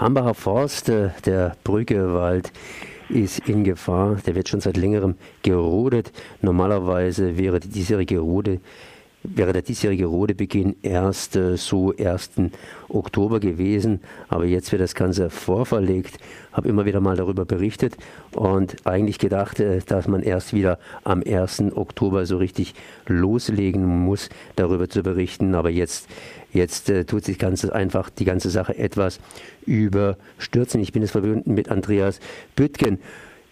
Hambacher Forst, äh, der Brüggewald, ist in Gefahr. Der wird schon seit längerem gerodet. Normalerweise wäre die diesjährige Rode wäre der diesjährige Rodebeginn erst äh, so 1. Oktober gewesen, aber jetzt wird das Ganze vorverlegt. Habe immer wieder mal darüber berichtet und eigentlich gedacht, äh, dass man erst wieder am 1. Oktober so richtig loslegen muss, darüber zu berichten. Aber jetzt, jetzt äh, tut sich ganz einfach die ganze Sache etwas überstürzen. Ich bin jetzt verbunden mit Andreas Büttgen.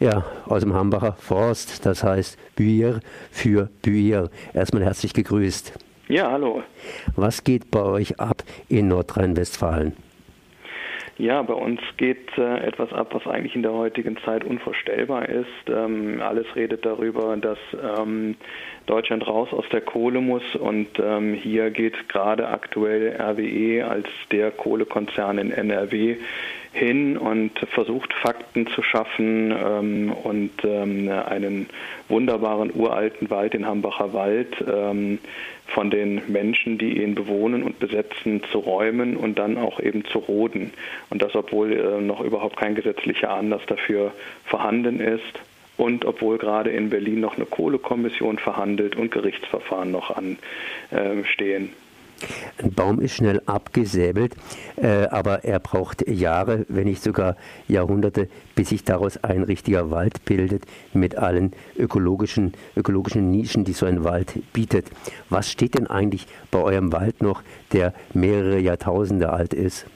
Ja, aus dem Hambacher Forst, das heißt Büir für Büir. Erstmal herzlich gegrüßt. Ja, hallo. Was geht bei euch ab in Nordrhein-Westfalen? Ja, bei uns geht äh, etwas ab, was eigentlich in der heutigen Zeit unvorstellbar ist. Ähm, alles redet darüber, dass ähm, Deutschland raus aus der Kohle muss und ähm, hier geht gerade aktuell RWE als der Kohlekonzern in NRW hin und versucht Fakten zu schaffen ähm, und ähm, einen wunderbaren uralten Wald, den Hambacher Wald, ähm, von den Menschen, die ihn bewohnen und besetzen, zu räumen und dann auch eben zu roden. Und das, obwohl äh, noch überhaupt kein gesetzlicher Anlass dafür vorhanden ist und obwohl gerade in Berlin noch eine Kohlekommission verhandelt und Gerichtsverfahren noch anstehen. Äh, ein Baum ist schnell abgesäbelt, äh, aber er braucht Jahre, wenn nicht sogar Jahrhunderte, bis sich daraus ein richtiger Wald bildet mit allen ökologischen, ökologischen Nischen, die so ein Wald bietet. Was steht denn eigentlich bei eurem Wald noch, der mehrere Jahrtausende alt ist?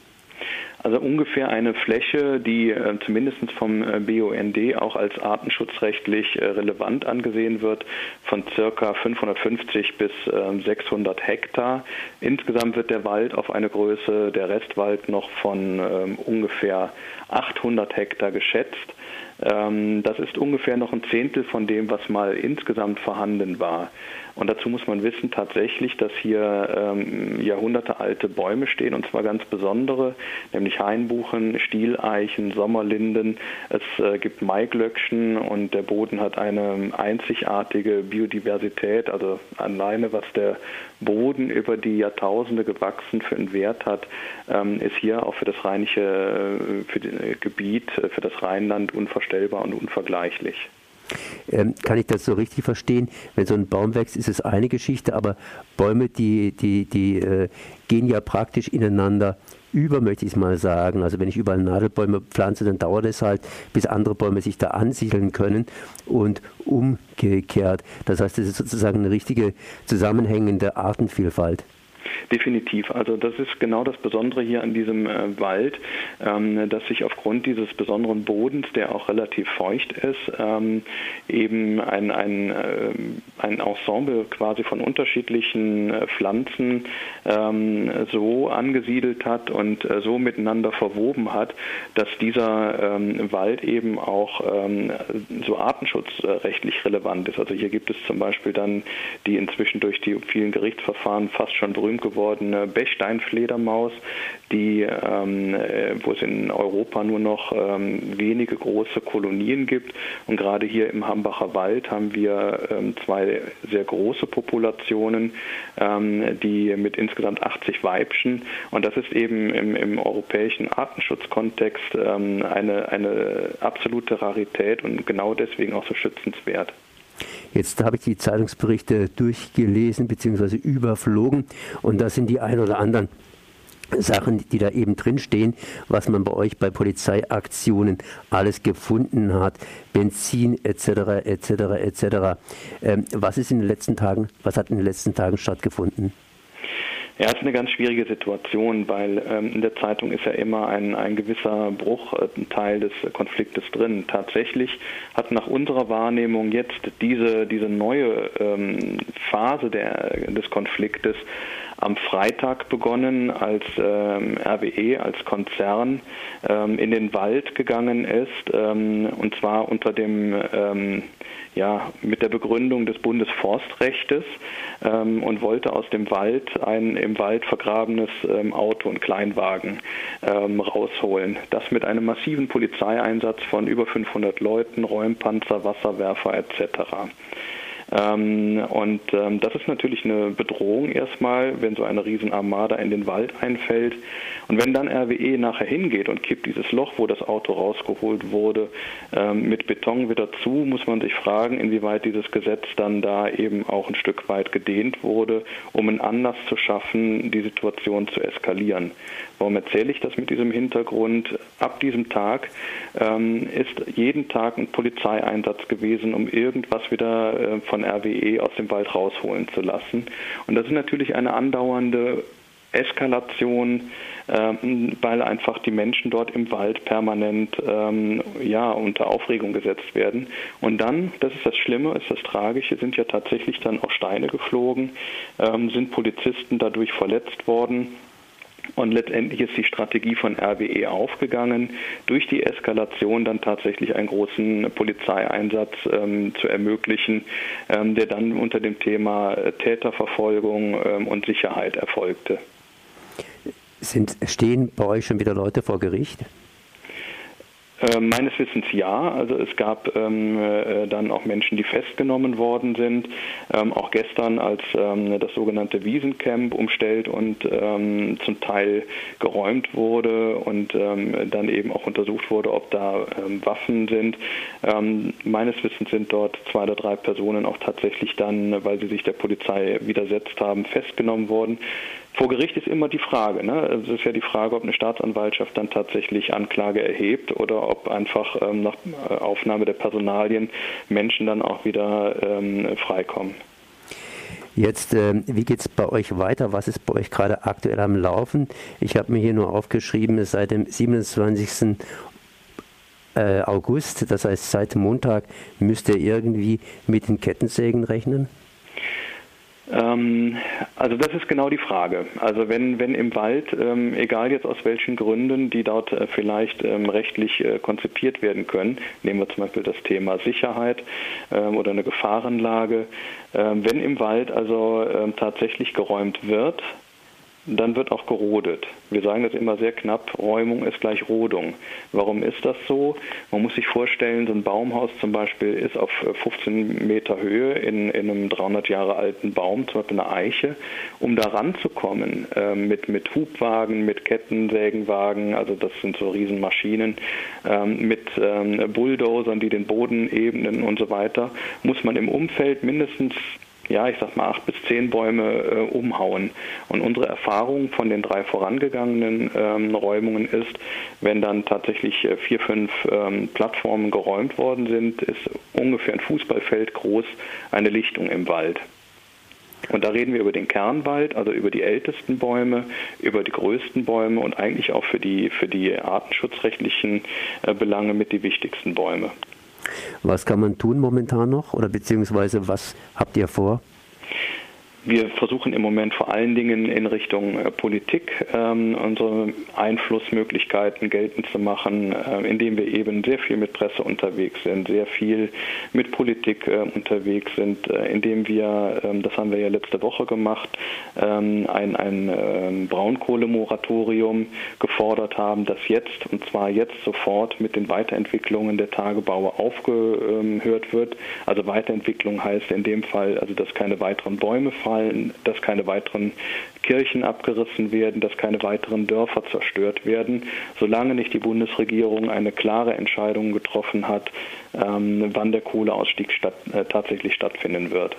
Also ungefähr eine Fläche, die äh, zumindest vom äh, BUND auch als artenschutzrechtlich äh, relevant angesehen wird, von circa 550 bis äh, 600 Hektar. Insgesamt wird der Wald auf eine Größe, der Restwald noch von ähm, ungefähr 800 Hektar geschätzt. Ähm, das ist ungefähr noch ein Zehntel von dem, was mal insgesamt vorhanden war. Und dazu muss man wissen tatsächlich, dass hier ähm, jahrhundertealte Bäume stehen, und zwar ganz besondere, nämlich Hainbuchen, Stieleichen, Sommerlinden. Es äh, gibt Maiglöckchen und der Boden hat eine einzigartige Biodiversität, also alleine was der Boden über die Jahrtausende gewachsen für einen Wert hat, ähm, ist hier auch für das rheinische äh, für das Gebiet, äh, für das Rheinland unvorstellbar und unvergleichlich. Ähm, kann ich das so richtig verstehen? Wenn so ein Baum wächst, ist es eine Geschichte, aber Bäume, die, die, die äh, gehen ja praktisch ineinander über, möchte ich mal sagen. Also wenn ich überall Nadelbäume pflanze, dann dauert es halt, bis andere Bäume sich da ansiedeln können und umgekehrt. Das heißt, es ist sozusagen eine richtige zusammenhängende Artenvielfalt. Definitiv. Also das ist genau das Besondere hier an diesem äh, Wald, ähm, dass sich aufgrund dieses besonderen Bodens, der auch relativ feucht ist, ähm, eben ein, ein, äh, ein Ensemble quasi von unterschiedlichen äh, Pflanzen ähm, so angesiedelt hat und äh, so miteinander verwoben hat, dass dieser ähm, Wald eben auch ähm, so artenschutzrechtlich relevant ist. Also hier gibt es zum Beispiel dann die inzwischen durch die vielen Gerichtsverfahren fast schon berühmt gewordene Bechsteinfledermaus, die, ähm, äh, wo es in Europa nur noch ähm, wenige große Kolonien gibt. Und gerade hier im Hambacher Wald haben wir ähm, zwei sehr große Populationen, ähm, die mit insgesamt 80 Weibchen. Und das ist eben im, im europäischen Artenschutzkontext ähm, eine, eine absolute Rarität und genau deswegen auch so schützenswert. Jetzt habe ich die Zeitungsberichte durchgelesen bzw. überflogen und da sind die ein oder anderen Sachen, die da eben drinstehen, was man bei euch bei Polizeiaktionen alles gefunden hat, Benzin etc. etc. etc. Was ist in den letzten Tagen, was hat in den letzten Tagen stattgefunden? Ja, es ist eine ganz schwierige Situation, weil ähm, in der Zeitung ist ja immer ein, ein gewisser Bruchteil des Konfliktes drin. Tatsächlich hat nach unserer Wahrnehmung jetzt diese, diese neue ähm, Phase der, des Konfliktes am Freitag begonnen, als ähm, RWE, als Konzern ähm, in den Wald gegangen ist, ähm, und zwar unter dem ähm, ja, mit der Begründung des Bundesforstrechtes ähm, und wollte aus dem Wald ein im Wald vergrabenes ähm, Auto und Kleinwagen ähm, rausholen. Das mit einem massiven Polizeieinsatz von über 500 Leuten, Räumpanzer, Wasserwerfer etc. Ähm, und ähm, das ist natürlich eine Bedrohung erstmal, wenn so eine Riesenarmada in den Wald einfällt. Und wenn dann RWE nachher hingeht und kippt dieses Loch, wo das Auto rausgeholt wurde, ähm, mit Beton wieder zu, muss man sich fragen, inwieweit dieses Gesetz dann da eben auch ein Stück weit gedehnt wurde, um einen Anlass zu schaffen, die Situation zu eskalieren. Warum erzähle ich das mit diesem Hintergrund? Ab diesem Tag ist jeden Tag ein Polizeieinsatz gewesen, um irgendwas wieder äh, von RWE aus dem Wald rausholen zu lassen. Und das ist natürlich eine andauernde Eskalation, ähm, weil einfach die Menschen dort im Wald permanent ähm, ja, unter Aufregung gesetzt werden. Und dann, das ist das Schlimme, ist das Tragische, sind ja tatsächlich dann auch Steine geflogen, ähm, sind Polizisten dadurch verletzt worden. Und letztendlich ist die Strategie von RWE aufgegangen, durch die Eskalation dann tatsächlich einen großen Polizeieinsatz ähm, zu ermöglichen, ähm, der dann unter dem Thema Täterverfolgung ähm, und Sicherheit erfolgte. Sind, stehen bei euch schon wieder Leute vor Gericht? Äh, meines Wissens ja. Also es gab ähm, äh, dann auch Menschen, die festgenommen worden sind. Ähm, auch gestern, als ähm, das sogenannte Wiesencamp umstellt und ähm, zum Teil geräumt wurde und ähm, dann eben auch untersucht wurde, ob da ähm, Waffen sind. meines Wissens sind dort zwei oder drei Personen auch tatsächlich dann, weil sie sich der Polizei widersetzt haben, festgenommen worden. Vor Gericht ist immer die Frage. Ne? Es ist ja die Frage, ob eine Staatsanwaltschaft dann tatsächlich Anklage erhebt oder ob einfach ähm, nach äh, Aufnahme der Personalien Menschen dann auch wieder ähm, freikommen. Jetzt, äh, wie geht es bei euch weiter? Was ist bei euch gerade aktuell am Laufen? Ich habe mir hier nur aufgeschrieben, seit dem 27. Äh, August, das heißt seit Montag, müsst ihr irgendwie mit den Kettensägen rechnen? Ähm, also das ist genau die Frage. Also wenn, wenn im Wald, ähm, egal jetzt aus welchen Gründen, die dort äh, vielleicht ähm, rechtlich äh, konzipiert werden können, nehmen wir zum Beispiel das Thema Sicherheit ähm, oder eine Gefahrenlage, ähm, wenn im Wald also ähm, tatsächlich geräumt wird, dann wird auch gerodet. Wir sagen das immer sehr knapp, Räumung ist gleich Rodung. Warum ist das so? Man muss sich vorstellen, so ein Baumhaus zum Beispiel ist auf 15 Meter Höhe in, in einem 300 Jahre alten Baum, zum Beispiel eine Eiche. Um da ranzukommen äh, mit, mit Hubwagen, mit Kettensägenwagen, also das sind so Riesenmaschinen, äh, mit äh, Bulldozern, die den Boden ebnen und so weiter, muss man im Umfeld mindestens ja, ich sag mal, acht bis zehn Bäume äh, umhauen. Und unsere Erfahrung von den drei vorangegangenen ähm, Räumungen ist, wenn dann tatsächlich äh, vier, fünf ähm, Plattformen geräumt worden sind, ist ungefähr ein Fußballfeld groß eine Lichtung im Wald. Und da reden wir über den Kernwald, also über die ältesten Bäume, über die größten Bäume und eigentlich auch für die, für die artenschutzrechtlichen äh, Belange mit die wichtigsten Bäume. Was kann man tun momentan noch oder beziehungsweise was habt ihr vor? Wir versuchen im Moment vor allen Dingen in Richtung äh, Politik ähm, unsere Einflussmöglichkeiten geltend zu machen, äh, indem wir eben sehr viel mit Presse unterwegs sind, sehr viel mit Politik äh, unterwegs sind, äh, indem wir, ähm, das haben wir ja letzte Woche gemacht, ähm, ein, ein ähm, Braunkohlemoratorium gefordert haben, das jetzt, und zwar jetzt sofort mit den Weiterentwicklungen der Tagebaue aufgehört wird. Also Weiterentwicklung heißt in dem Fall, also dass keine weiteren Bäume fallen fallen, dass keine weiteren Kirchen abgerissen werden, dass keine weiteren Dörfer zerstört werden, solange nicht die Bundesregierung eine klare Entscheidung getroffen hat, ähm, wann der Kohleausstieg statt, äh, tatsächlich stattfinden wird.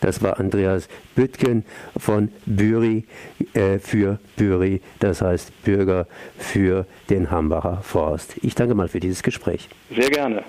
Das war Andreas Büttgen von Büri äh, für Büri, das heißt Bürger für den Hambacher Forst. Ich danke mal für dieses Gespräch. Sehr gerne.